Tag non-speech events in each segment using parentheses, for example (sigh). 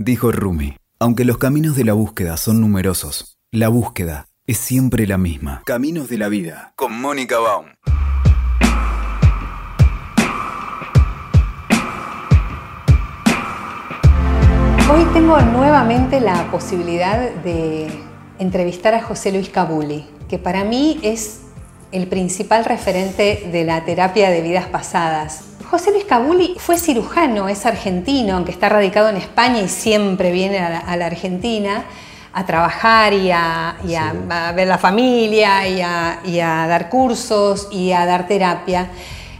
Dijo Rumi, aunque los caminos de la búsqueda son numerosos, la búsqueda es siempre la misma. Caminos de la vida, con Mónica Baum. Hoy tengo nuevamente la posibilidad de entrevistar a José Luis Cabuli, que para mí es el principal referente de la terapia de vidas pasadas. José Luis Cabuli fue cirujano, es argentino, aunque está radicado en España y siempre viene a la, Argentina a trabajar y, a, ver la familia y a dar cursos y a dar terapia.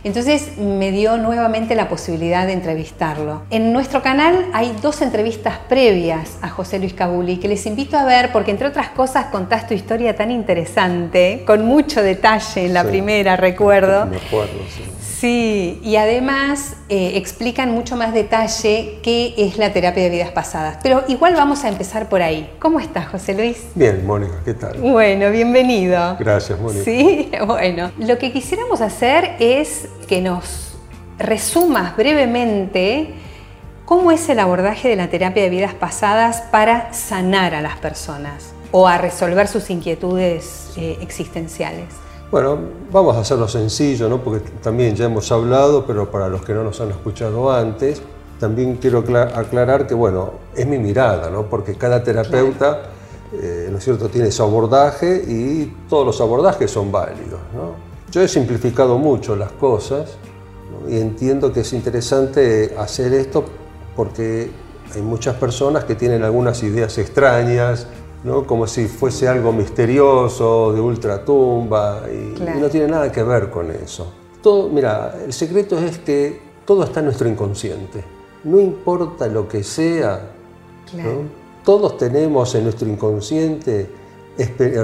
Entonces me dio nuevamente la posibilidad de entrevistarlo. En nuestro canal hay dos entrevistas previas a José Luis Cabuli que les invito a ver porque entre otras cosas contás tu historia tan interesante, con mucho detalle en la primera, recuerdo. Me acuerdo, sí. Sí, y además eh, explican mucho más detalle qué es la terapia de vidas pasadas. Pero igual vamos a empezar por ahí. ¿Cómo estás, José Luis? Bien, Mónica, ¿qué tal? Bueno, bienvenido. Gracias, Mónica. Sí, (laughs) bueno. Lo que quisiéramos hacer es que nos resumas brevemente cómo es el abordaje de la terapia de vidas pasadas para sanar a las personas o a resolver sus inquietudes eh, existenciales. Bueno, vamos a hacerlo sencillo, ¿no? porque también ya hemos hablado, pero para los que no nos han escuchado antes, también quiero aclarar que, bueno, es mi mirada, ¿no? porque cada terapeuta, eh, ¿no es cierto?, tiene su abordaje y todos los abordajes son válidos. ¿no? Yo he simplificado mucho las cosas y entiendo que es interesante hacer esto porque hay muchas personas que tienen algunas ideas extrañas, como si fuese algo misterioso, de ultratumba, y, y no tiene nada que ver con eso. Todo, mira, el secreto es que todo está en nuestro inconsciente. No importa lo que sea, todos tenemos en nuestro inconsciente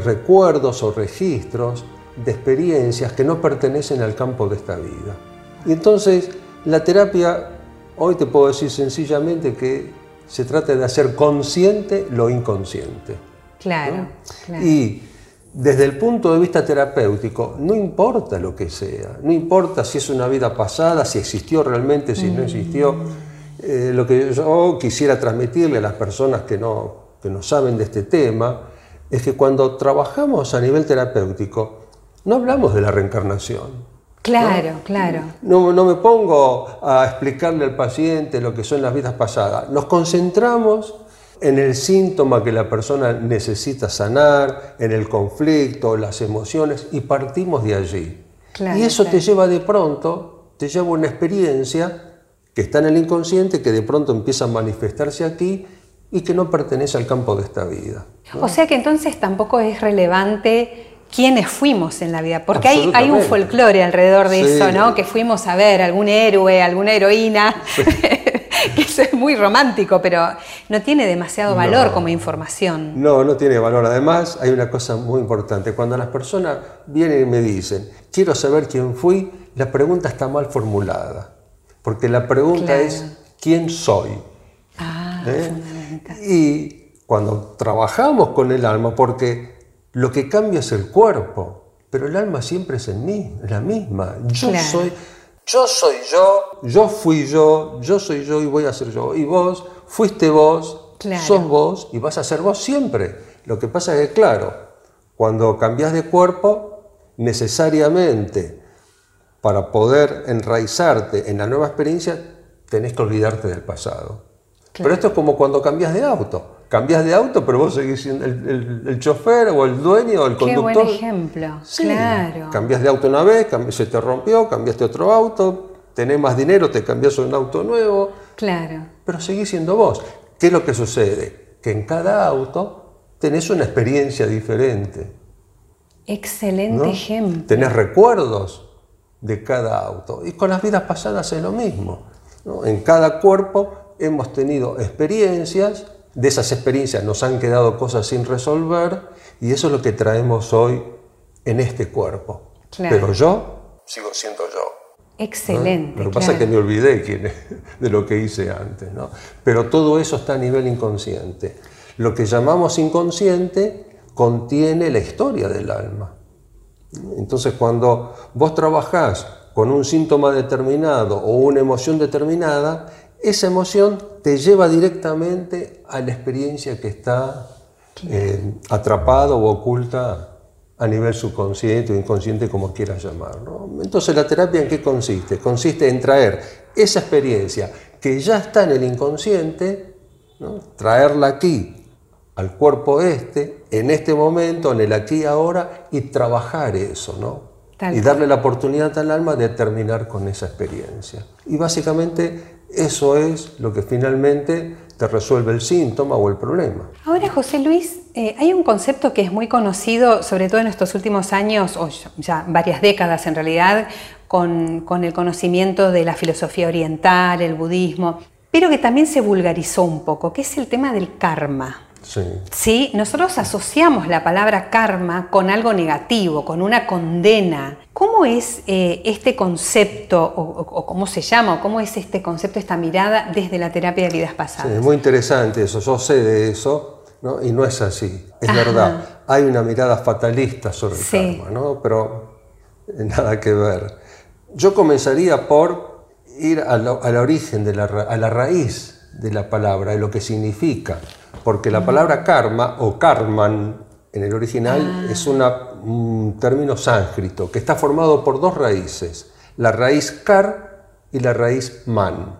recuerdos o registros de experiencias que no pertenecen al campo de esta vida. Y entonces la terapia, hoy te puedo decir sencillamente que se trata de hacer consciente lo inconsciente. Claro, Y desde el punto de vista terapéutico, no importa lo que sea, no importa si es una vida pasada, si existió realmente, si no mm. existió. Eh, lo que yo quisiera transmitirle a las personas que no, que no saben de este tema es que cuando trabajamos a nivel terapéutico, no hablamos de la reencarnación. Claro, claro. No, no, me pongo a explicarle al paciente lo que son las vidas pasadas. Nos concentramos en el síntoma que la persona necesita sanar, en el conflicto, las emociones, y partimos de allí. y eso te lleva de pronto, te lleva una experiencia que está en el inconsciente, que de pronto empieza a manifestarse aquí y que no pertenece al campo de esta vida. O sea que entonces tampoco es relevante quiénes fuimos en la vida, porque hay, hay un folclore alrededor de eso, ¿no? Que fuimos a ver algún héroe, alguna heroína, (laughs) que es muy romántico, pero no tiene demasiado valor como información. No, no tiene valor. Además, hay una cosa muy importante. Cuando las personas vienen y me dicen, quiero saber quién fui, la pregunta está mal formulada. Porque la pregunta es, ¿quién soy? Ah, ¿Eh? Y cuando trabajamos con el alma, porque lo que cambia es el cuerpo, pero el alma siempre es en mí, es la misma. Yo soy, yo soy yo, yo fui yo, yo soy yo y voy a ser yo. Y vos fuiste vos, sos vos y vas a ser vos siempre. Lo que pasa es que, claro, cuando cambias de cuerpo, necesariamente para poder enraizarte en la nueva experiencia, tenés que olvidarte del pasado. Pero esto es como cuando cambias de auto cambias de auto, pero vos seguís siendo el, chofer o el dueño o el conductor. Qué buen ejemplo, claro. Cambias de auto una vez, se te rompió, cambiaste otro auto, tenés más dinero, te cambias a un auto nuevo. Claro. Pero seguís siendo vos. ¿Qué es lo que sucede? Que en cada auto tenés una experiencia diferente. Excelente ejemplo. Tenés recuerdos de cada auto. Y con las vidas pasadas es lo mismo. En cada cuerpo hemos tenido experiencias de esas experiencias nos han quedado cosas sin resolver y eso es lo que traemos hoy en este cuerpo. Pero yo sigo siendo yo. Excelente. Lo que pasa es que me olvidé quién, (laughs) de lo que hice antes. ¿no? Pero todo eso está a nivel inconsciente. Lo que llamamos inconsciente contiene la historia del alma. Entonces cuando vos trabajás con un síntoma determinado o una emoción determinada, esa emoción te lleva directamente a la experiencia que está eh, atrapada o oculta a nivel subconsciente o inconsciente, como quieras llamarlo. Entonces, ¿la terapia en qué consiste? Consiste en traer esa experiencia que ya está en el inconsciente, traerla aquí, al cuerpo este, en este momento, en el aquí y ahora, y trabajar eso, ¿no? y darle la oportunidad al alma de terminar con esa experiencia. Y básicamente eso es lo que finalmente te resuelve el síntoma o el problema. Ahora, José Luis, eh, hay un concepto que es muy conocido, sobre todo en estos últimos años, o ya varias décadas en realidad, con, con el conocimiento de la filosofía oriental, el budismo, pero que también se vulgarizó un poco, que es el tema del karma. Sí. Nosotros asociamos la palabra karma con algo negativo, con una condena. ¿Cómo es eh, este concepto, o, cómo se llama, o cómo es este concepto, esta mirada desde la terapia de vidas pasadas? Sí, es muy interesante eso, yo sé de eso, ¿no? y no es así, es verdad. Hay una mirada fatalista sobre el karma, ¿no? pero eh, nada que ver. Yo comenzaría por ir al, origen, de la, a la raíz de la palabra, de lo que significa porque la palabra karma o karman en el original ah. es un término sánscrito que está formado por dos raíces, la raíz kar y la raíz man.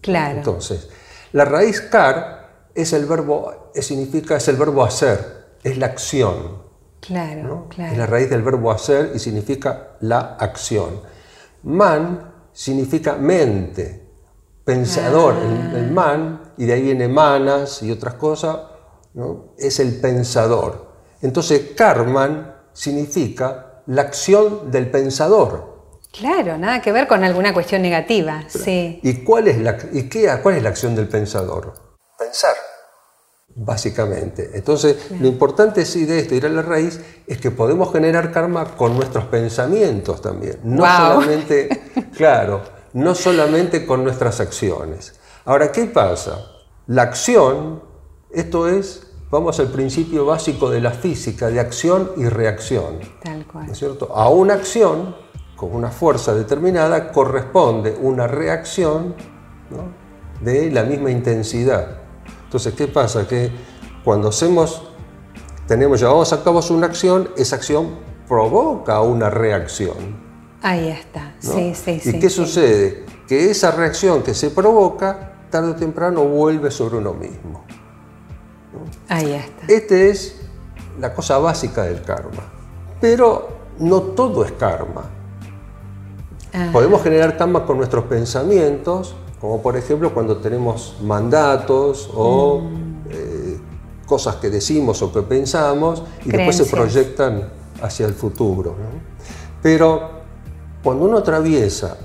Claro. Entonces, la raíz kar es el verbo, significa, es el verbo hacer, es la acción. Claro, claro. Es la raíz del verbo hacer y significa la acción. Man significa mente, pensador, el, man, y de ahí viene manas y otras cosas, ¿no? es el pensador. Entonces, karman significa la acción del pensador. Claro, nada que ver con alguna cuestión negativa. sí. ¿Y, cuál es la, y qué, cuál es la acción del pensador? Pensar, básicamente. Entonces, lo importante sí de esto, ir a la raíz, es que podemos generar karma con nuestros pensamientos también. No solamente, (laughs) claro, no solamente con nuestras acciones. Ahora, ¿qué pasa? La acción, esto es, vamos al principio básico de la física, de acción y reacción. Tal cual. es cierto? A una acción, con una fuerza determinada, corresponde una reacción de la misma intensidad. Entonces, ¿qué pasa? Que cuando hacemos, tenemos, llevamos a cabo una acción, esa acción provoca una reacción. Ahí está, sí, sí, sí. ¿Y qué sucede? Que esa reacción que se provoca, tarde o temprano vuelve sobre uno mismo. Ahí está. Esta es la cosa básica del karma. Pero no todo es karma. Ah. Podemos generar karma con nuestros pensamientos, como por ejemplo cuando tenemos mandatos o mm. eh, cosas que decimos o que pensamos y después se proyectan hacia el futuro. Pero cuando uno atraviesa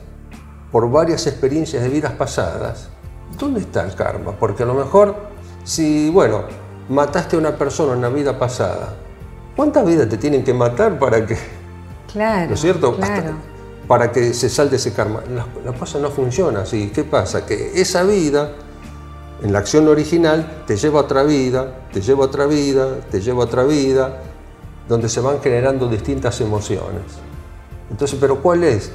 por varias experiencias de vidas pasadas, ¿dónde está el karma? Porque a lo mejor, si, bueno, mataste a una persona en una vida pasada, ¿cuántas vidas te tienen que matar para que... Claro, ¿No es cierto? Claro. para que se salte ese karma. La, cosa no funciona así. ¿Qué pasa? Que esa vida, en la acción original, te lleva a otra vida, te lleva a otra vida, te lleva a otra vida, donde se van generando distintas emociones. Entonces, pero ¿cuál es?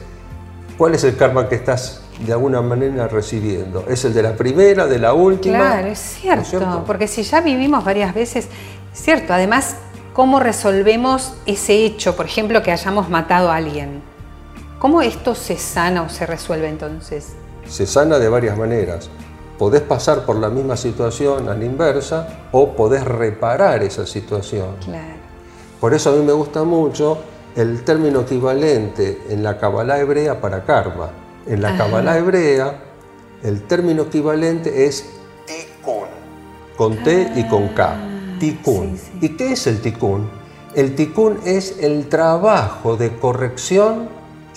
¿Cuál es el karma que estás de alguna manera recibiendo? ¿Es el de la primera, de la última? Claro, es cierto, porque si ya vivimos varias veces, cierto, además, ¿cómo resolvemos ese hecho, por ejemplo, que hayamos matado a alguien? ¿Cómo esto se sana o se resuelve entonces? Se sana de varias maneras. Podés pasar por la misma situación a la inversa o podés reparar esa situación. Claro. Por eso a mí me gusta mucho el término equivalente en la Kabbalah hebrea para karma. En la Kabbalah hebrea, el término equivalente es tikkun, con T y con K. Ah, tikkun. ¿Y qué es el tikkun? El tikkun es el trabajo de corrección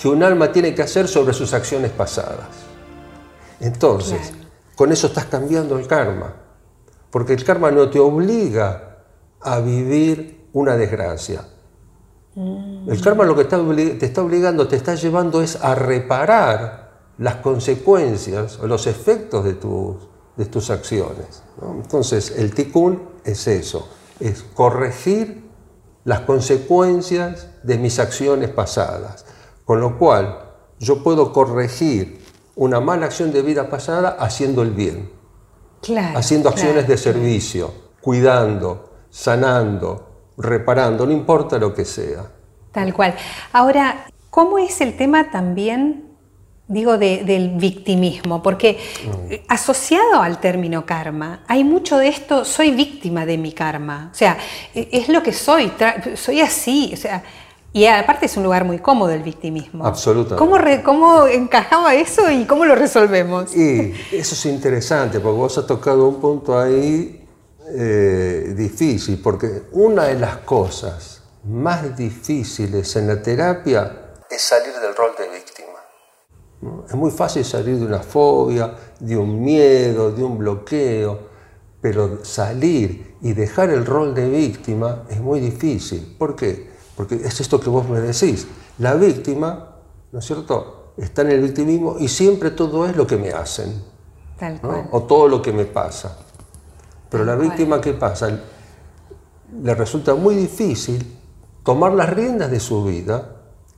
que un alma tiene que hacer sobre sus acciones pasadas. Entonces, con eso estás cambiando el karma, porque el karma no te obliga a vivir una desgracia, Mm. El karma lo que te está obligando, te está llevando es a reparar las consecuencias o los efectos de tus, de tus acciones. Entonces, el tikkun es eso, es corregir las consecuencias de mis acciones pasadas. Con lo cual, yo puedo corregir una mala acción de vida pasada haciendo el bien, Claro. haciendo acciones claro. de servicio, cuidando, sanando, reparando, no importa lo que sea. Tal cual. Ahora, ¿cómo es el tema también, digo, de- del victimismo? Porque Mm. asociado al término karma, hay mucho de esto, soy víctima de mi karma. O sea, e- es lo que soy, soy así. O sea, y aparte es un lugar muy cómodo el victimismo. Absolutamente. ¿Cómo, re- cómo encajaba eso y cómo lo resolvemos? Y eso es interesante, porque vos has tocado un punto ahí eh, difícil, porque una de las cosas más difíciles en la terapia es salir del rol de víctima. ¿no? Es muy fácil salir de una fobia, de un miedo, de un bloqueo, pero salir y dejar el rol de víctima es muy difícil. ¿Por qué? Porque es esto que vos me decís. La víctima, ¿no es cierto?, está en el victimismo y siempre todo es lo que me hacen. Tal ¿no? cual. o todo lo que me pasa. Pero la víctima, ¿qué pasa? Le resulta muy difícil tomar las riendas de su vida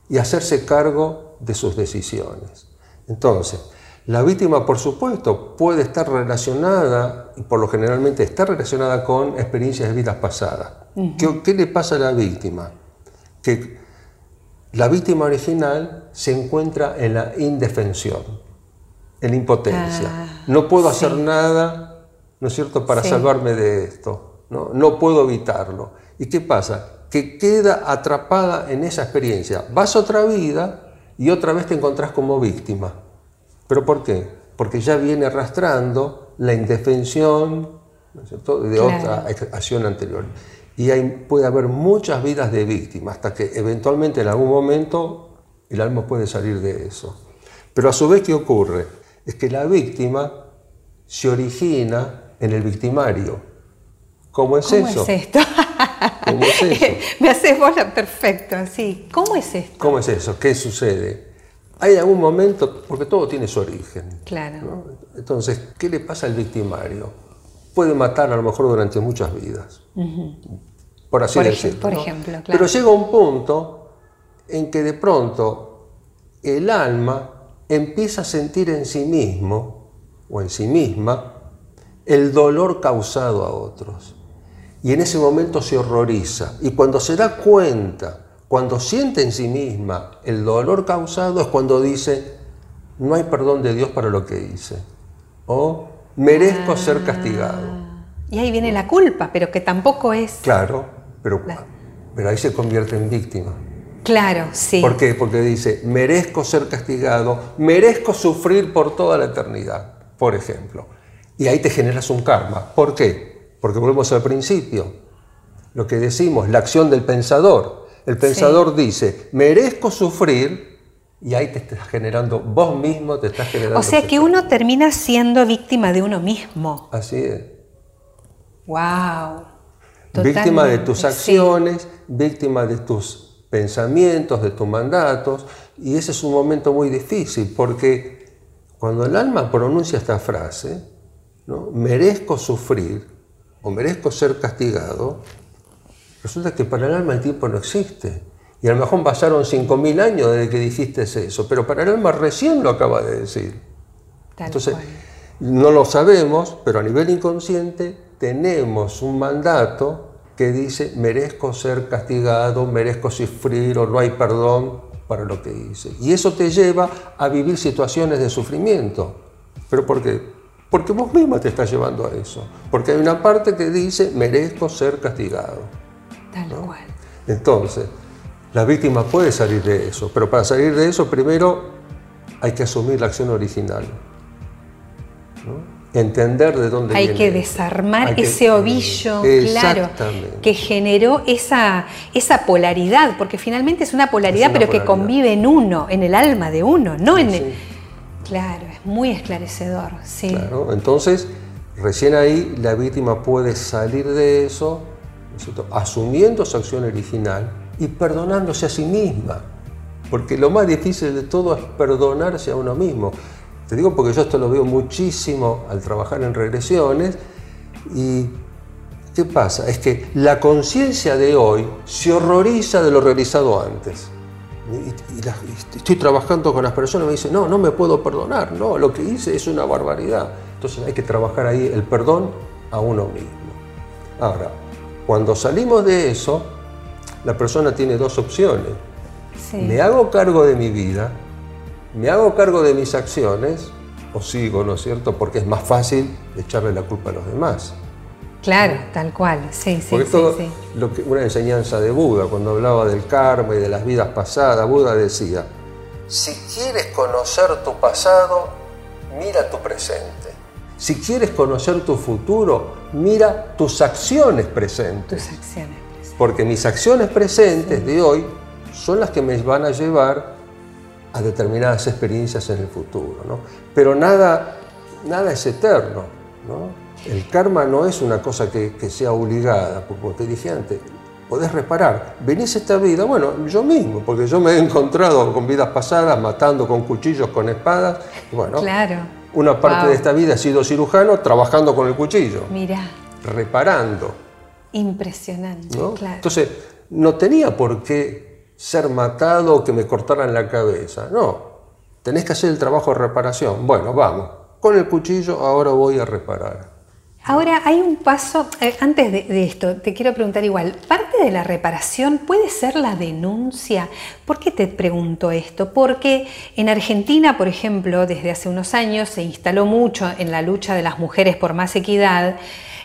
y hacerse cargo de sus decisiones. Entonces, la víctima, por supuesto, puede estar relacionada, y por lo generalmente está relacionada con experiencias de vidas pasadas. ¿Qué, qué le pasa a la víctima? Que la víctima original se encuentra en la indefensión, en la impotencia. Ah, no puedo sí. hacer nada, ¿no es cierto?, para Sí. salvarme de esto. ¿no? no puedo evitarlo. ¿Y qué pasa? Que queda atrapada en esa experiencia. Vas a otra vida y otra vez te encontrás como víctima. ¿Pero por qué? Porque ya viene arrastrando la indefensión ¿no es cierto? de Claro. otra acción anterior. Y hay, puede haber muchas vidas de víctima hasta que eventualmente en algún momento el alma puede salir de eso. Pero a su vez, ¿qué ocurre? Es que la víctima se origina en el victimario. ¿Cómo es ¿Cómo eso? es esto? (laughs) ¿Cómo es eso? (laughs) Me haces bola perfecto, sí. ¿Cómo es esto? ¿Cómo es eso? ¿Qué sucede? Hay algún momento, porque todo tiene su origen. Claro. ¿no? Entonces, ¿qué le pasa al victimario? Puede matar a lo mejor durante muchas vidas. Por así Por ej- decirlo. por ¿no? ejemplo, claro. Pero llega un punto en que de pronto el alma empieza a sentir en sí mismo o en sí misma el dolor causado a otros. Y en ese momento se horroriza. Y cuando se da cuenta, cuando siente en sí misma el dolor causado, es cuando dice, no hay perdón de Dios para lo que hice. O merezco ser castigado. Y ahí viene la culpa, pero que tampoco es. Claro, pero, pero ahí se convierte en víctima. Claro, sí. ¿Por qué? Porque dice, merezco ser castigado, merezco sufrir por toda la eternidad, por ejemplo. Y ahí te generas un karma. ¿Por qué? Porque volvemos al principio. Lo que decimos, la acción del pensador. El pensador dice, merezco sufrir, y ahí te estás generando, vos mismo te estás generando. O sea que uno termina siendo víctima de uno mismo. Así es. ¡Wow! Víctima de tus Sí. acciones, víctima de tus pensamientos, de tus mandatos. Y ese es un momento muy difícil porque cuando el alma pronuncia esta frase, ¿no? merezco sufrir o merezco ser castigado, resulta que para el alma el tiempo no existe. Y a lo mejor pasaron 5.000 años desde que dijiste eso, pero para el alma recién lo acaba de decir. Tal Entonces, cual. no lo sabemos, pero a nivel inconsciente tenemos un mandato que dice merezco ser castigado, merezco sufrir o no hay perdón para lo que hice. Y eso te lleva a vivir situaciones de sufrimiento. ¿Pero por qué? Porque vos misma te estás llevando a eso. Porque hay una parte que dice merezco ser castigado. Tal cual. Entonces, la víctima puede salir de eso, pero para salir de eso primero hay que asumir la acción original. ¿no? Entender de dónde Hay viene que desarmar Hay que- ese ovillo, claro, que generó esa, esa polaridad, porque finalmente es una polaridad, Es una pero que convive en uno, en el alma de uno, no en Sí. Claro, es muy esclarecedor, sí. Claro, Entonces, recién ahí la víctima puede salir de eso, ¿no asumiendo su acción original y perdonándose a sí misma. Porque lo más difícil de todo es perdonarse a uno mismo. Te digo porque yo esto lo veo muchísimo al trabajar en regresiones y ¿qué pasa? Es que la conciencia de hoy se horroriza de lo realizado antes. Y, estoy trabajando con las personas, me dicen, no, no me puedo perdonar, no, lo que hice es una barbaridad. Entonces hay que trabajar ahí el perdón a uno mismo. Ahora, cuando salimos de eso, la persona tiene dos opciones. Me hago cargo de mi vida, me hago cargo de mis acciones, o sigo, ¿no es cierto? Porque es más fácil echarle la culpa a los demás. Claro, tal cual, sí, sí. Porque esto, Lo que, una enseñanza de Buda, cuando hablaba del karma y de las vidas pasadas, Buda decía, si quieres conocer tu pasado, mira tu presente. Si quieres conocer tu futuro, mira tus acciones presentes. Tus acciones presentes. Porque mis acciones presentes de hoy son las que me van a llevar a determinadas experiencias en el futuro. ¿no? Pero nada, nada es eterno. ¿no? El karma no es una cosa que, sea obligada, como te dije antes. Podés reparar. Venís esta vida, bueno, yo mismo, porque yo me he encontrado con vidas pasadas, matando con cuchillos, con espadas. Bueno, claro. una parte de esta vida he sido cirujano trabajando con el cuchillo. Mira. Reparando. Impresionante, claro. Entonces, no tenía por qué ser matado o que me cortaran la cabeza. No, tenés que hacer el trabajo de reparación. Bueno, vamos. Con el cuchillo ahora voy a reparar. Ahora, hay un paso, eh, antes de, esto, te quiero preguntar igual, ¿parte de la reparación puede ser la denuncia? ¿Por qué te pregunto esto? Porque en Argentina, por ejemplo, desde hace unos años se instaló mucho en la lucha de las mujeres por más equidad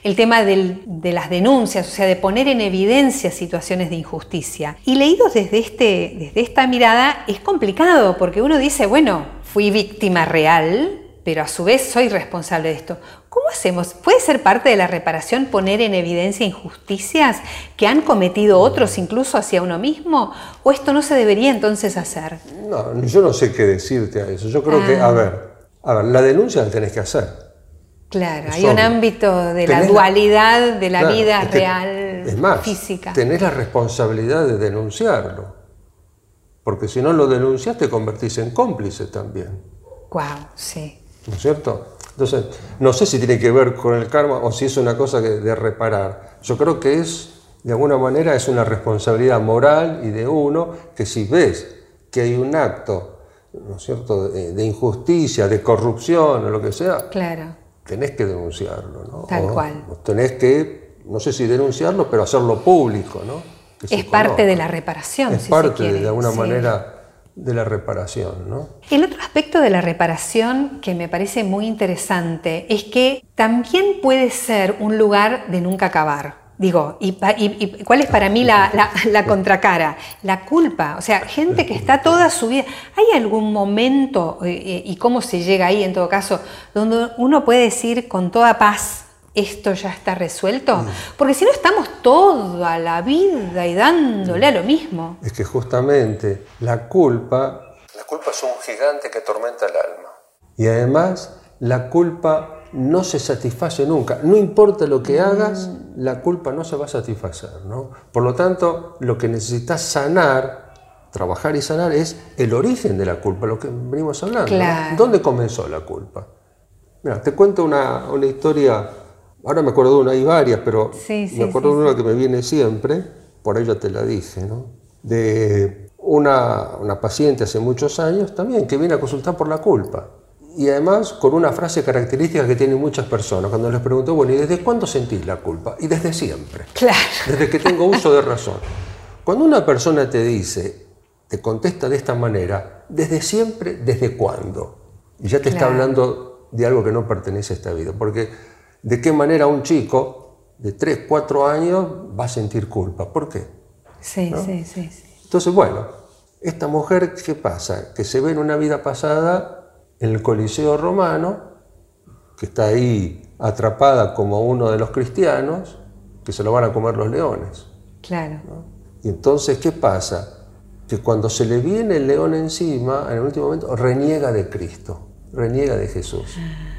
el tema de las denuncias, o sea, de poner en evidencia situaciones de injusticia. Y leídos desde, este, desde esta mirada es complicado, porque uno dice, bueno, fui víctima real, pero a su vez soy responsable de esto. ¿Cómo hacemos? ¿Puede ser parte de la reparación poner en evidencia injusticias que han cometido otros incluso hacia uno mismo? ¿O esto no se debería entonces hacer? No, yo no sé qué decirte a eso. Yo creo que, a ah. ver, a ver, la denuncia la tenés que hacer. Claro, hay un ámbito de la dualidad de la vida real es más, física. Tenés la responsabilidad de denunciarlo. Porque si no lo denuncias te convertís en cómplice también. Wow, sí. ¿no es cierto? Entonces, no sé si tiene que ver con el karma o si es una cosa de reparar. Yo creo que es, de alguna manera, es una responsabilidad moral y de uno que si ves que hay un acto, ¿no es cierto?, de, injusticia, de corrupción o lo que sea, claro. tenés que denunciarlo, ¿no? Tal cual. Tenés que, no sé si denunciarlo, pero hacerlo público, ¿no? es parte de la reparación, es parte, de alguna manera de la reparación. ¿no? El otro aspecto de la reparación que me parece muy interesante es que también puede ser un lugar de nunca acabar. Digo, ¿y, cuál es para mí la, contracara? La culpa. O sea, gente que está toda su vida. ¿Hay algún momento, eh, eh, y cómo se llega ahí en todo caso, donde uno puede decir con toda paz, esto ya está resuelto? Mm. Porque si no estamos toda la vida y dándole a lo mismo. Es que justamente la culpa... La culpa es un gigante que atormenta el alma. Y además la culpa no se satisface nunca. No importa lo que mm. hagas, la culpa no se va a satisfacer. ¿no? Por lo tanto, lo que necesitas sanar, trabajar y sanar, es el origen de la culpa, lo que venimos hablando. ¿Dónde comenzó la culpa? Mira, te cuento una, una historia Ahora me acuerdo de una, hay varias, pero me acuerdo de una que me viene siempre, por ya te la dije, ¿no? De una, una, paciente hace muchos años también que viene a consultar por la culpa. Y además con una frase característica que tienen muchas personas. Cuando les pregunto, bueno, ¿y desde cuándo sentís la culpa? Y desde siempre. Claro. Desde que tengo uso de razón. Cuando una persona te dice, te contesta de esta manera, desde siempre, ¿desde cuándo? Y ya te está hablando de algo que no pertenece a esta vida. Porque de qué manera un chico de 3, 4 años va a sentir culpa. ¿Por qué? Sí, sí, sí, Entonces, bueno, esta mujer, ¿qué pasa? Que se ve en una vida pasada en el Coliseo romano, que está ahí atrapada como uno de los cristianos, que se lo van a comer los leones. Claro. Y entonces, ¿qué pasa? Que cuando se le viene el león encima, en el último momento, reniega de Cristo, reniega de Jesús. Ah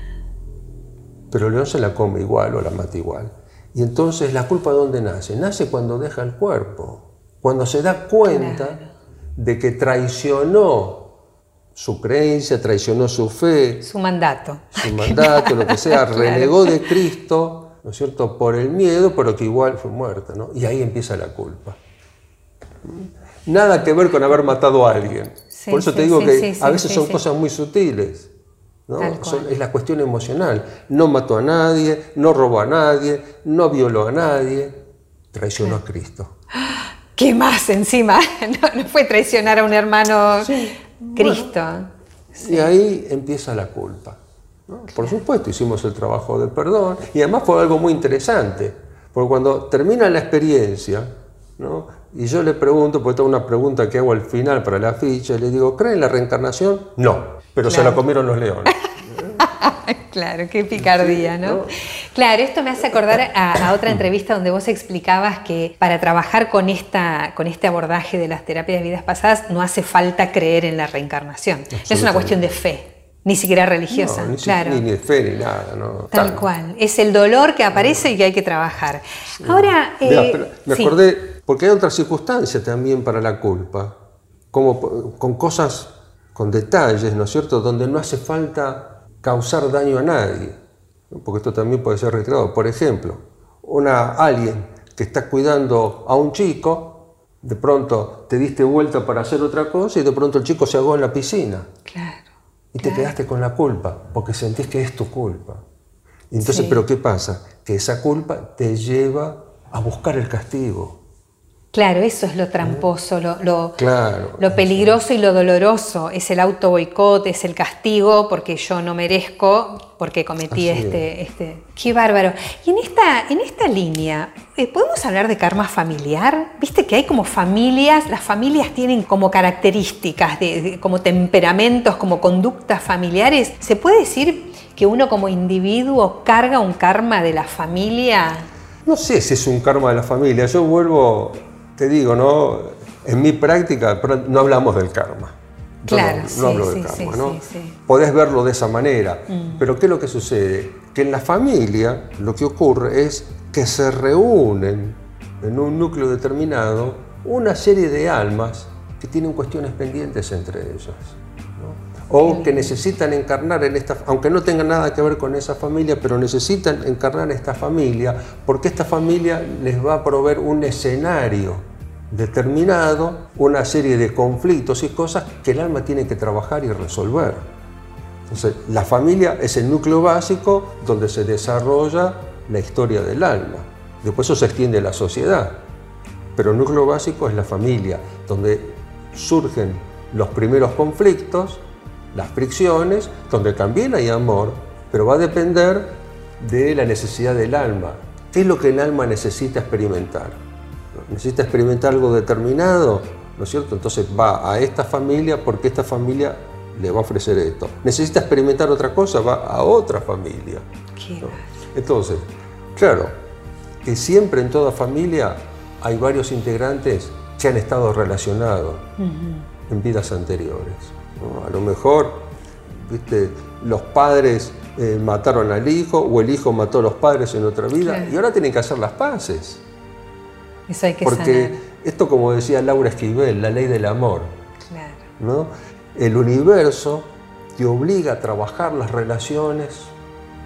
pero el león se la come igual o la mata igual. Y entonces la culpa de dónde nace? Nace cuando deja el cuerpo, cuando se da cuenta de que traicionó su creencia, traicionó su fe, su mandato, su mandato, lo que sea, (laughs) renegó de Cristo, ¿no es cierto?, por el miedo, pero que igual fue muerta, ¿no? Y ahí empieza la culpa. nada que ver con haber matado a alguien. Por eso te digo que a veces son cosas muy sutiles. ¿No? es la cuestión emocional. No mató a nadie, no robó a nadie, no violó a nadie, traicionó a Cristo. (gasps) ¿Qué más encima? (laughs) No, fue traicionar a un hermano Cristo. y ahí empieza la culpa. Por supuesto, hicimos el trabajo del perdón y además fue algo muy interesante, porque cuando termina la experiencia, y yo le pregunto, porque tengo una pregunta que hago al final para la ficha, le digo, ¿creen en la reencarnación? No, pero se la comieron los leones. (laughs) claro, qué picardía, ¿no? Claro, esto me hace acordar a, otra entrevista donde vos explicabas que para trabajar con, esta, con este abordaje de las terapias de vidas pasadas no hace falta creer en la reencarnación. Es una cuestión de fe. Ni siquiera religiosa, ni claro. Ni de fe ni nada, ¿no? Tal, cual. Es el dolor que aparece y que hay que trabajar. Ahora. Eh, me acordé, porque hay otra circunstancia también para la culpa, como con cosas, con detalles, ¿no es cierto?, donde no hace falta causar daño a nadie. Porque esto también puede ser retirado. Por ejemplo, una, alguien que está cuidando a un chico, de pronto te diste vuelta para hacer otra cosa y de pronto el chico se ahogó en la piscina. Claro. Y te quedaste con la culpa, porque sentís que es tu culpa. Entonces, ¿pero qué pasa? Que esa culpa te lleva a buscar el castigo. Claro, eso es lo tramposo, lo, lo, claro, lo peligroso y lo doloroso. Es el auto boicot, es el castigo porque yo no merezco, porque cometí este, este. Qué bárbaro. Y en esta, en esta línea, eh, ¿podemos hablar de karma familiar? Viste que hay como familias, las familias tienen como características, de, como temperamentos, como conductas familiares. ¿Se puede decir que uno como individuo carga un karma de la familia? No sé si es un karma de la familia. Yo vuelvo te digo, ¿no? En mi práctica no hablamos del karma. claro, no, hablo del karma, ¿no? Podés verlo de esa manera. Mm. Pero ¿qué es lo que sucede? Que en la familia lo que ocurre es que se reúnen en un núcleo determinado una serie de almas que tienen cuestiones pendientes entre ellas. O que necesitan encarnar en esta, aunque no tengan nada que ver con esa familia, pero necesitan encarnar en esta familia porque esta familia les va a proveer un escenario determinado, una serie de conflictos y cosas que el alma tiene que trabajar y resolver. Entonces, la familia es el núcleo básico donde se desarrolla la historia del alma. Después eso se extiende la sociedad. Pero el núcleo básico es la familia, donde surgen los primeros conflictos las fricciones, donde también hay amor, pero va a depender de la necesidad del alma. ¿Qué es lo que el alma necesita experimentar? ¿Necesita experimentar algo determinado? ¿No es cierto? Entonces va a esta familia porque esta familia le va a ofrecer esto. ¿Necesita experimentar otra cosa? Va a otra familia. Entonces, claro, que siempre en toda familia hay varios integrantes que han estado relacionados en vidas anteriores. A lo mejor ¿viste? los padres eh, mataron al hijo o el hijo mató a los padres en otra vida y ahora tienen que hacer las paces. Eso hay que Porque esto, como decía Laura Esquivel, la ley del amor. ¿no? El universo te obliga a trabajar las relaciones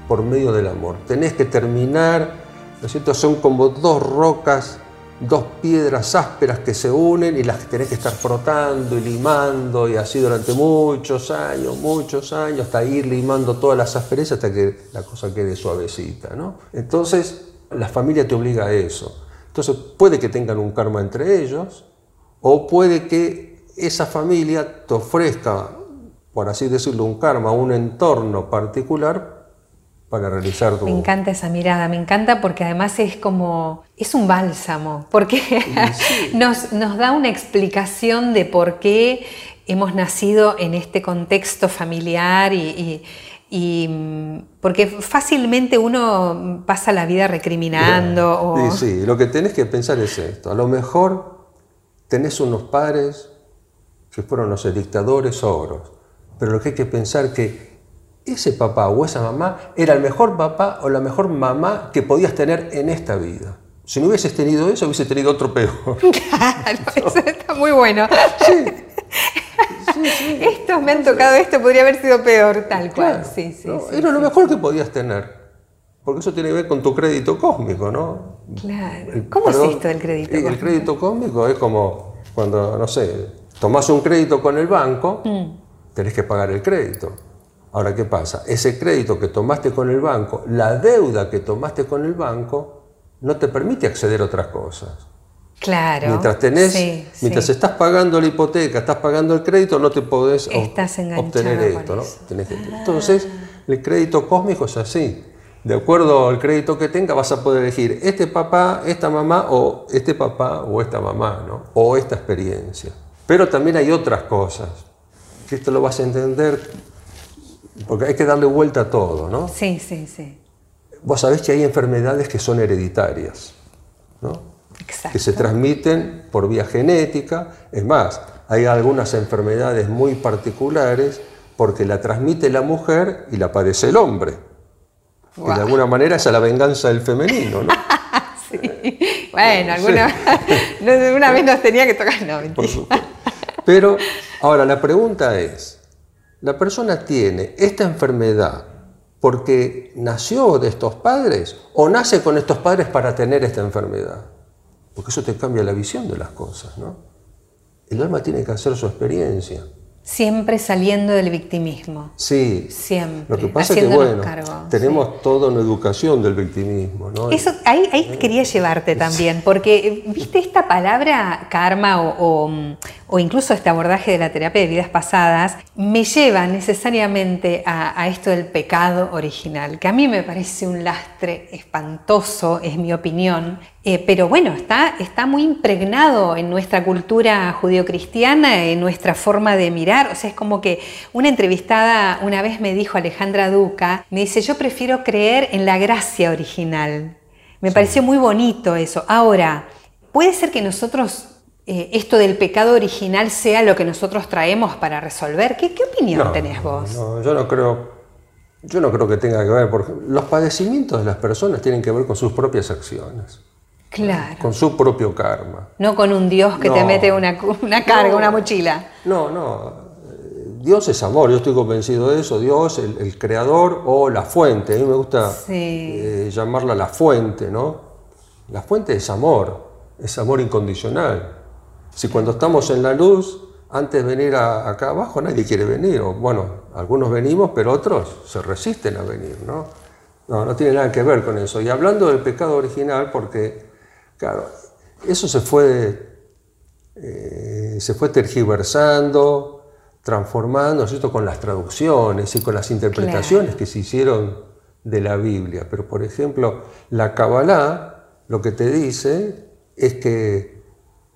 por medio del amor. Tenés que terminar, ¿no es cierto? Son como dos rocas dos piedras ásperas que se unen y las tenés que estar frotando y limando y así durante muchos años, muchos años, hasta ir limando todas las asperezas hasta que la cosa quede suavecita. ¿no? Entonces, la familia te obliga a eso. Entonces, puede que tengan un karma entre ellos o puede que esa familia te ofrezca, por así decirlo, un karma, un entorno particular para realizar tu... Me encanta esa mirada, me encanta porque además es como, es un bálsamo, porque (laughs) nos, nos da una explicación de por qué hemos nacido en este contexto familiar y, porque fácilmente uno pasa la vida recriminando. Sí, sí, lo que tenés que pensar es esto, a lo mejor tenés unos padres que fueron, los dictadores ogros, pero lo que hay que pensar que ese papá o esa mamá era el mejor papá o la mejor mamá que podías tener en esta vida. Si no hubieses tenido eso, hubieses tenido otro peor. (laughs) Claro, eso está muy bueno. Sí. (laughs) Estos me han tocado esto, podría haber sido peor, tal cual. sí, sí, era lo mejor que podías tener. Porque eso tiene que ver con tu crédito cósmico, ¿no? Claro. ¿Cómo es esto del crédito cósmico? El crédito cósmico es como Cuando, no sé, tomás un crédito con el banco, tenés que pagar el crédito. Ahora, ¿qué pasa? Ese crédito que tomaste con el banco, la deuda que tomaste con el banco, no te permite acceder a otras cosas. Claro. Mientras tenés, sí, mientras sí. estás pagando la hipoteca, estás pagando el crédito, no te podés Estás obtener esto, ¿no? Tenés que- Entonces, el crédito cósmico es así. De acuerdo al crédito que tenga, vas a poder elegir este papá, esta mamá, o este papá o esta mamá, ¿no? O esta experiencia. Pero también hay otras cosas, que esto lo vas a entender, porque hay que darle vuelta a todo, ¿no? Sí, sí, sí. Vos sabés que hay enfermedades que son hereditarias, ¿no? Exacto. que se transmiten por vía genética. Es más, hay algunas enfermedades muy particulares porque la transmite la mujer y la padece el hombre. Y de alguna manera es la venganza del femenino, ¿no? (laughs) Bueno, alguna, (laughs) una vez nos tenía que tocar. No, Por mentira. supuesto. Pero ahora la pregunta es, ¿la persona tiene esta enfermedad porque nació de estos padres o nace con estos padres para tener esta enfermedad? Porque eso te cambia la visión de las cosas, ¿no? El alma tiene que hacer su experiencia. Siempre saliendo del victimismo. Sí. Siempre. Lo que pasa es que, bueno, cargo, tenemos toda una educación del victimismo, ¿no? Eso, ahí, ahí quería llevarte también, porque eh, viste esta palabra karma o, o- o incluso este abordaje de la terapia de vidas pasadas, me lleva necesariamente a, a esto del pecado original, que a mí me parece un lastre espantoso, es mi opinión, eh, pero bueno, está, está muy impregnado en nuestra cultura judio-cristiana, en nuestra forma de mirar, o sea, es como que una entrevistada una vez me dijo Alejandra Duca, me dice, yo prefiero creer en la gracia original. Me pareció muy bonito eso. Ahora, puede ser que nosotros, eh, esto del pecado original sea lo que nosotros traemos para resolver. ¿Qué, qué opinión No, tenés vos? No, yo no creo, yo no creo que tenga que ver, porque los padecimientos de las personas tienen que ver con sus propias acciones, Claro. con su propio karma. No con un Dios que te mete una, una carga, No. una mochila. No, no. eh, Dios es amor, yo estoy convencido de eso. Dios, el, el creador o la fuente. A mí me gusta Sí. eh, llamarla la fuente, ¿no? La fuente es amor, es amor incondicional. Si cuando estamos en la luz, antes de venir a- acá abajo, nadie quiere venir. O, bueno, algunos venimos, pero otros se resisten a venir, ¿no? No, no tiene nada que ver con eso. Y hablando del pecado original, porque, claro, eso se fue eh, se fue tergiversando, transformando, ¿no es cierto?, con las traducciones y con las interpretaciones Claro. que se hicieron de la Biblia. Pero, por ejemplo, la Kabbalah lo que te dice es que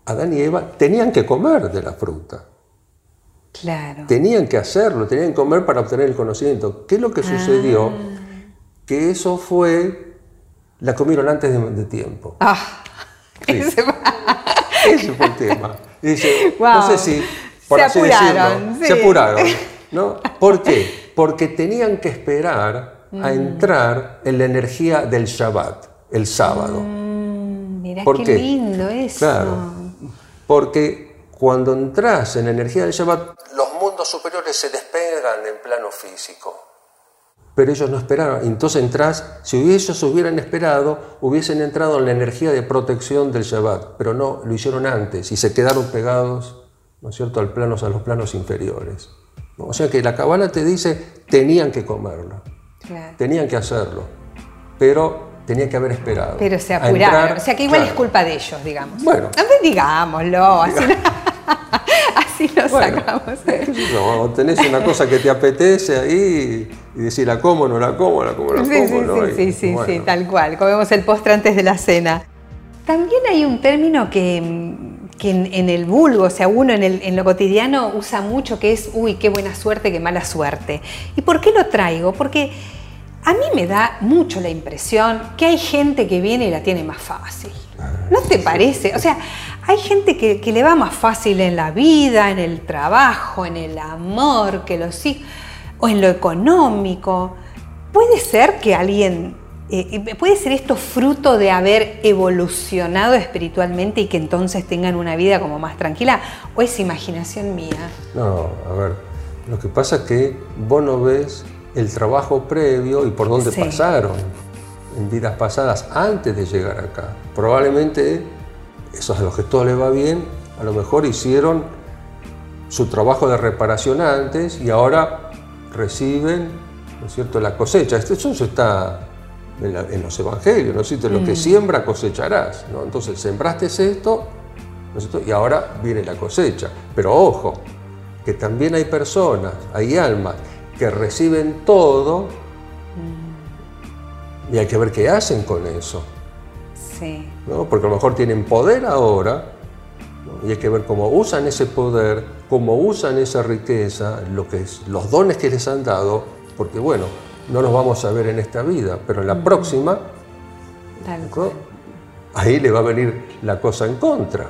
Adán y Eva tenían que comer de la fruta, Claro. tenían que hacerlo, tenían que comer para obtener el conocimiento. ¿Qué es lo que sucedió? Que eso fue, la comieron antes de, de tiempo. Ah, Sí. (laughs) ese fue el tema. Dice, Wow. no sé si, por Se así apuraron, decirlo, sí. se apuraron. ¿no? (laughs) ¿Por qué? Porque tenían que esperar a Mm. entrar en la energía del Shabbat, el sábado. Mm, mirá ¿Por qué, qué? lindo eso. Claro. Porque cuando entras en la energía del Shabbat, los mundos superiores se despegan en plano físico. Pero ellos no esperaron. Entonces entras, si ellos hubieran esperado, hubiesen entrado en la energía de protección del Shabbat. Pero no, lo hicieron antes y se quedaron pegados, ¿no es cierto?, al planos, a los planos inferiores. O sea que la cabana te dice, tenían que comerlo, Claro. tenían que hacerlo, pero tenían que haber esperado. Pero se apuraron. entrar, o sea que igual claro. es culpa de ellos, digamos. Bueno. Digámoslo. Así, (laughs) así lo Bueno, sacamos. yo, o tenés una cosa que te apetece ahí y decir la como, no la como, la como, la Sí, como. sí, ¿no? sí, Y, sí, sí, bueno, sí, tal cual. Comemos el postre antes de la cena. También hay un término que, que en, en el vulgo, o sea, uno en, el- en lo cotidiano usa mucho, que es, uy, qué buena suerte, qué mala suerte. ¿Y por qué lo traigo? Porque a mí me da mucho la impresión que hay gente que viene y la tiene más fácil. ¿No te parece? O sea, hay gente que, que le va más fácil en la vida, en el trabajo, en el amor, que los hijos, o en lo económico. Puede ser que alguien, eh, puede ser esto fruto de haber evolucionado espiritualmente y que entonces tengan una vida como más tranquila, o es imaginación mía. No, a ver, lo que pasa es que vos no ves el trabajo previo y por dónde Sí. pasaron en vidas pasadas antes de llegar acá. Probablemente esos a los que todo les va bien a lo mejor hicieron su trabajo de reparación antes y ahora reciben, ¿no es cierto?, la cosecha. Esto eso está en, los evangelios, ¿no es cierto? Lo que mm. siembra cosecharás, ¿no? Entonces, sembraste esto, ¿no es cierto? Y ahora viene la cosecha. Pero ojo, que también hay personas, hay almas que reciben todo mm. y hay que ver qué hacen con eso. Sí. ¿no? Porque a lo mejor tienen poder ahora y hay que ver cómo usan ese poder, cómo usan esa riqueza, lo que es, los dones que les han dado, porque bueno, no los vamos a ver en esta vida, pero en la próxima, ahí le va a venir la cosa en contra.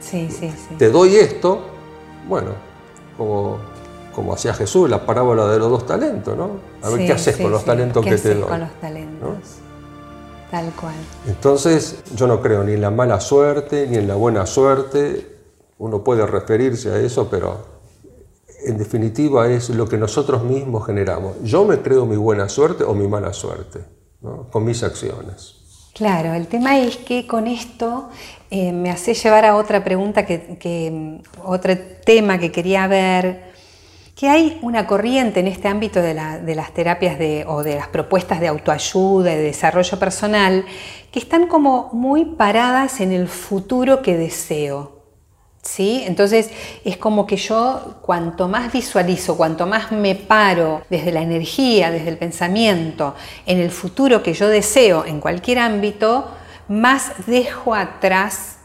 Sí, sí, sí. Te doy esto, bueno, como, como hacía Jesús, la parábola de los dos talentos, ¿no? A ver qué haces con los talentos que te doy. con los talentos? Tal cual. Entonces, yo no creo ni en la mala suerte ni en la buena suerte. Uno puede referirse a eso, pero en definitiva es lo que nosotros mismos generamos. Yo me creo mi buena suerte o mi mala suerte, con mis acciones. Claro, el tema es que con esto eh, me hace llevar a otra pregunta, que, otro tema que quería ver, que hay una corriente en este ámbito de, las terapias o de las propuestas de autoayuda y de desarrollo personal, que están como muy paradas en el futuro que deseo. ¿Sí? Entonces es como que yo cuanto más visualizo, cuanto más me paro desde la energía, desde el pensamiento, en el futuro que yo deseo en cualquier ámbito, más dejo atrás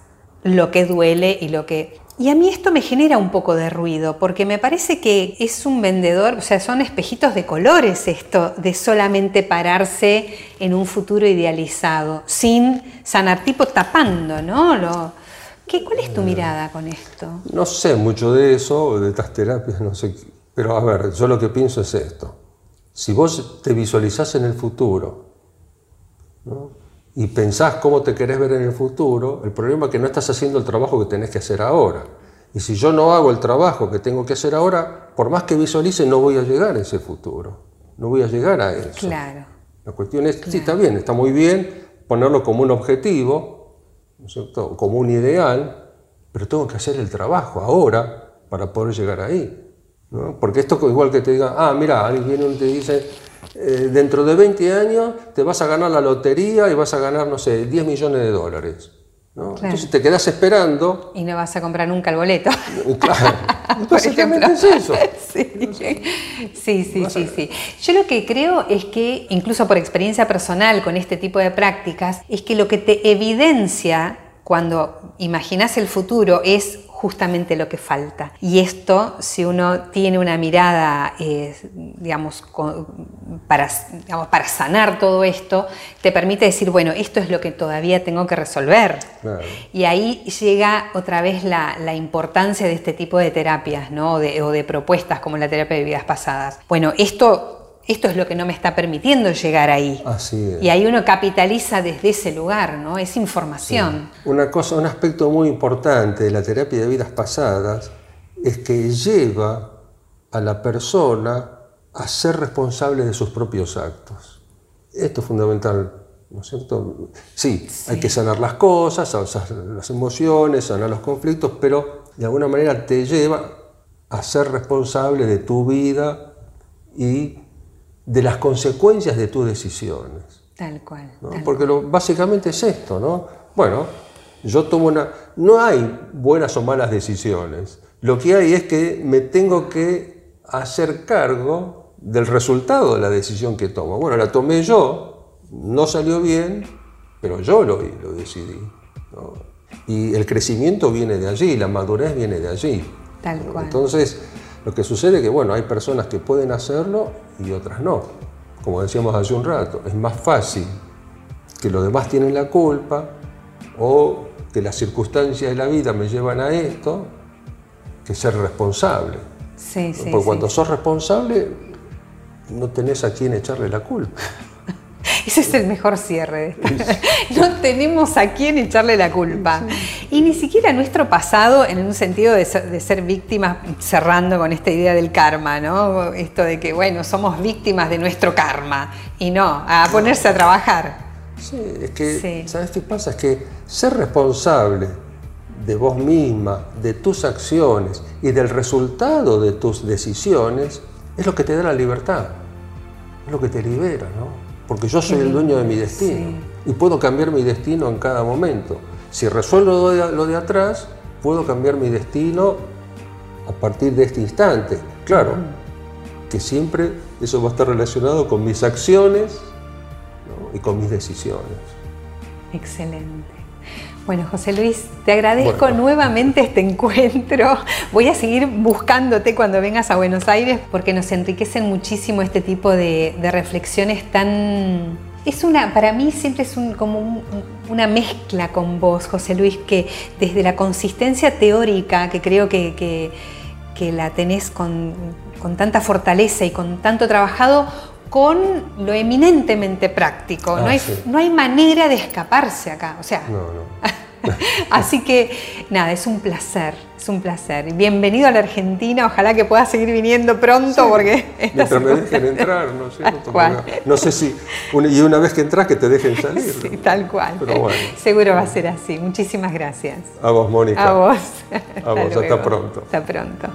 lo que duele y lo que... Y a mí esto me genera un poco de ruido, porque me parece que es un vendedor, o sea, son espejitos de colores esto, de solamente pararse en un futuro idealizado, sin sanar, tipo tapando, ¿no? Lo, ¿Qué, ¿Cuál es tu mirada con esto? No sé mucho de eso, de estas terapias, no sé. Pero a ver, yo lo que pienso es esto. Si vos te visualizás en el futuro y pensás cómo te querés ver en el futuro, el problema es que no estás haciendo el trabajo que tenés que hacer ahora. Y si yo no hago el trabajo que tengo que hacer ahora, por más que visualice, no voy a llegar a ese futuro. No voy a llegar a eso. Claro. La cuestión es, sí, está bien, está muy bien ponerlo como un objetivo, como un ideal, pero tengo que hacer el trabajo ahora para poder llegar ahí. Porque esto igual que te diga, ah, mira, alguien viene y te dice, eh, dentro de 20 años te vas a ganar la lotería y vas a ganar, no sé, 10 millones de dólares. Entonces te quedas esperando. Y no vas a comprar nunca el boleto. (laughs) Claro. Básicamente es eso. (laughs) Sí. sí, sí, sí, Yo lo que creo es que, incluso por experiencia personal con este tipo de prácticas, es que lo que te evidencia cuando imaginas el futuro es justamente lo que falta. Y esto, si uno tiene una mirada, eh, digamos, para, para sanar todo esto, te permite decir, bueno, esto es lo que todavía tengo que resolver. Y ahí llega otra vez la, importancia de este tipo de terapias, ¿no? o de propuestas como la terapia de vidas pasadas. Bueno, esto esto es lo que no me está permitiendo llegar ahí. Así Y ahí uno capitaliza desde ese lugar, ¿no? Es información. Una cosa, un aspecto muy importante de la terapia de vidas pasadas es que lleva a la persona a ser responsable de sus propios actos. Esto es fundamental, ¿no es cierto? Sí, hay que sanar las cosas, las emociones, sanar los conflictos, pero de alguna manera te lleva a ser responsable de tu vida y de las consecuencias de tus decisiones. Tal cual. Porque lo, básicamente es esto, ¿no? Bueno, yo tomo una... No hay buenas o malas decisiones. Lo que hay es que me tengo que hacer cargo del resultado de la decisión que tomo. Bueno, la tomé yo, no salió bien, pero yo lo, lo decidí. Y el crecimiento viene de allí, la madurez viene de allí. Tal cual. Entonces, lo que sucede es que, bueno, hay personas que pueden hacerlo y otras no. Como decíamos hace un rato, es más fácil que los demás tienen la culpa o que las circunstancias de la vida me llevan a esto que ser responsable. Sí, sí, Porque cuando sos responsable no tenés a quién echarle la culpa. (laughs) Ese es el mejor cierre. (laughs) no tenemos a quién echarle la culpa. Y ni siquiera nuestro pasado en un sentido de ser, víctimas, cerrando con esta idea del karma, ¿no? Esto de que, bueno, somos víctimas de nuestro karma. Y no, a ponerse a trabajar. Sí, es que, ¿sabes qué pasa? Es que ser responsable de vos misma, de tus acciones y del resultado de tus decisiones, es lo que te da la libertad, es lo que te libera, ¿no? Porque yo soy el dueño de mi destino y puedo cambiar mi destino en cada momento. Si resuelvo lo de, atrás, puedo cambiar mi destino a partir de este instante. Claro, que siempre eso va a estar relacionado con mis acciones y con mis decisiones. Excelente. Bueno, José Luis, te agradezco nuevamente este encuentro. Voy a seguir buscándote cuando vengas a Buenos Aires porque nos enriquecen muchísimo este tipo de, reflexiones tan... Es una, para mí siempre es como una mezcla con vos, José Luis, que desde la consistencia teórica, que creo que, la tenés con, con tanta fortaleza y con tanto trabajado, con lo eminentemente práctico. no, ah, hay, no hay manera de escaparse acá. O sea, no, no. (laughs) Así que nada, es un placer, es un placer. Bienvenido a la Argentina, ojalá que puedas seguir viniendo pronto porque... Mientras me dejen (laughs) entrar, no sé. No sé si... y una vez que entras que te dejen (laughs) salir. Sí, tal cual. Pero bueno. (laughs) Seguro va a ser así. Muchísimas gracias. A vos, Mónica. A vos. A vos, hasta pronto. Hasta pronto.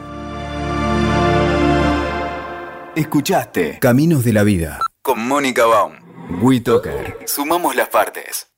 Escuchaste Caminos de la Vida con Mónica Baum. WeToker. Sumamos las partes.